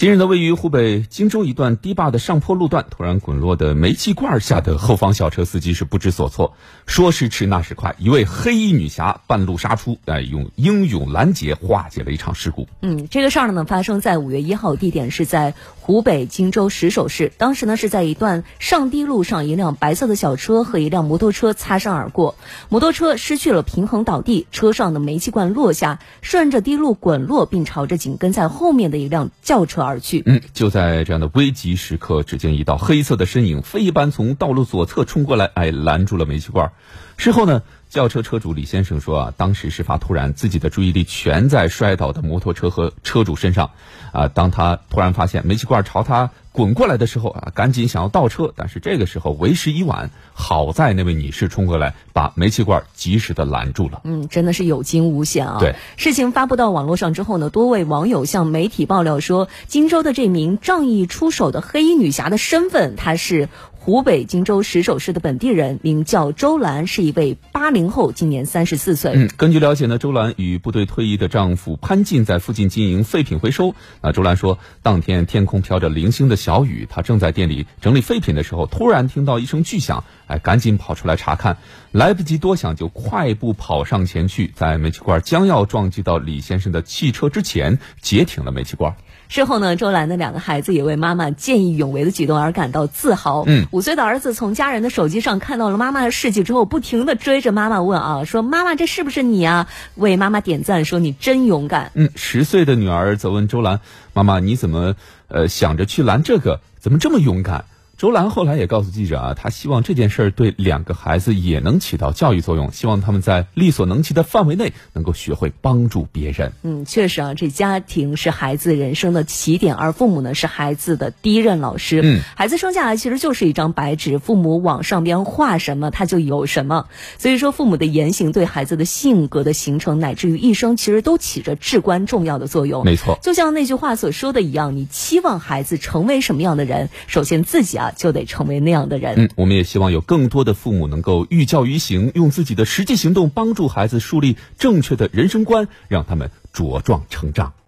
近日呢，位于湖北荆州一段堤坝的上坡路段，突然滚落的煤气罐吓得后方小车司机是不知所措。说时迟，那时快，一位黑衣女侠半路杀出，哎，用英勇拦截化解了一场事故。嗯，这个事儿呢，发生在五月一号，地点是在湖北荆州石首市。当时呢，是在一段上堤路上，一辆白色的小车和一辆摩托车擦身而过，摩托车失去了平衡倒地，车上的煤气罐落下，顺着堤路滚落，并朝着紧跟在后面的一辆轿车。而去，嗯，就在这样的危急时刻，只见一道黑色的身影飞一般从道路左侧冲过来，哎，拦住了煤气罐。事后呢，轿车车主李先生说啊，当时事发突然，自己的注意力全在摔倒的摩托车和车主身上，啊，当他突然发现煤气罐朝他。滚过来的时候啊，赶紧想要倒车，但是这个时候为时已晚。好在那位女士冲过来，把煤气罐及时的拦住了。嗯，真的是有惊无险啊。对，事情发布到网络上之后呢，多位网友向媒体爆料说，荆州的这名仗义出手的黑衣女侠的身份，她是。湖北荆州石首市的本地人，名叫周兰，是一位八零后，今年三十四岁。嗯，根据了解呢，周兰与部队退役的丈夫潘进在附近经营废品回收。那周兰说，当天天空飘着零星的小雨，她正在店里整理废品的时候，突然听到一声巨响，哎，赶紧跑出来查看，来不及多想，就快步跑上前去，在煤气罐将要撞击到李先生的汽车之前，截停了煤气罐。事后呢，周兰的两个孩子也为妈妈见义勇为的举动而感到自豪。嗯，五岁的儿子从家人的手机上看到了妈妈的事迹之后，不停的追着妈妈问啊，说妈妈这是不是你啊？为妈妈点赞，说你真勇敢。嗯，十岁的女儿则问周兰，妈妈你怎么呃想着去拦这个？怎么这么勇敢？周兰后来也告诉记者啊，他希望这件事儿对两个孩子也能起到教育作用，希望他们在力所能及的范围内能够学会帮助别人。嗯，确实啊，这家庭是孩子人生的起点，而父母呢是孩子的第一任老师。嗯，孩子生下来其实就是一张白纸，父母往上边画什么，他就有什么。所以说，父母的言行对孩子的性格的形成，乃至于一生，其实都起着至关重要的作用。没错，就像那句话所说的一样，你期望孩子成为什么样的人，首先自己啊。就得成为那样的人。嗯，我们也希望有更多的父母能够寓教于行，用自己的实际行动帮助孩子树立正确的人生观，让他们茁壮成长。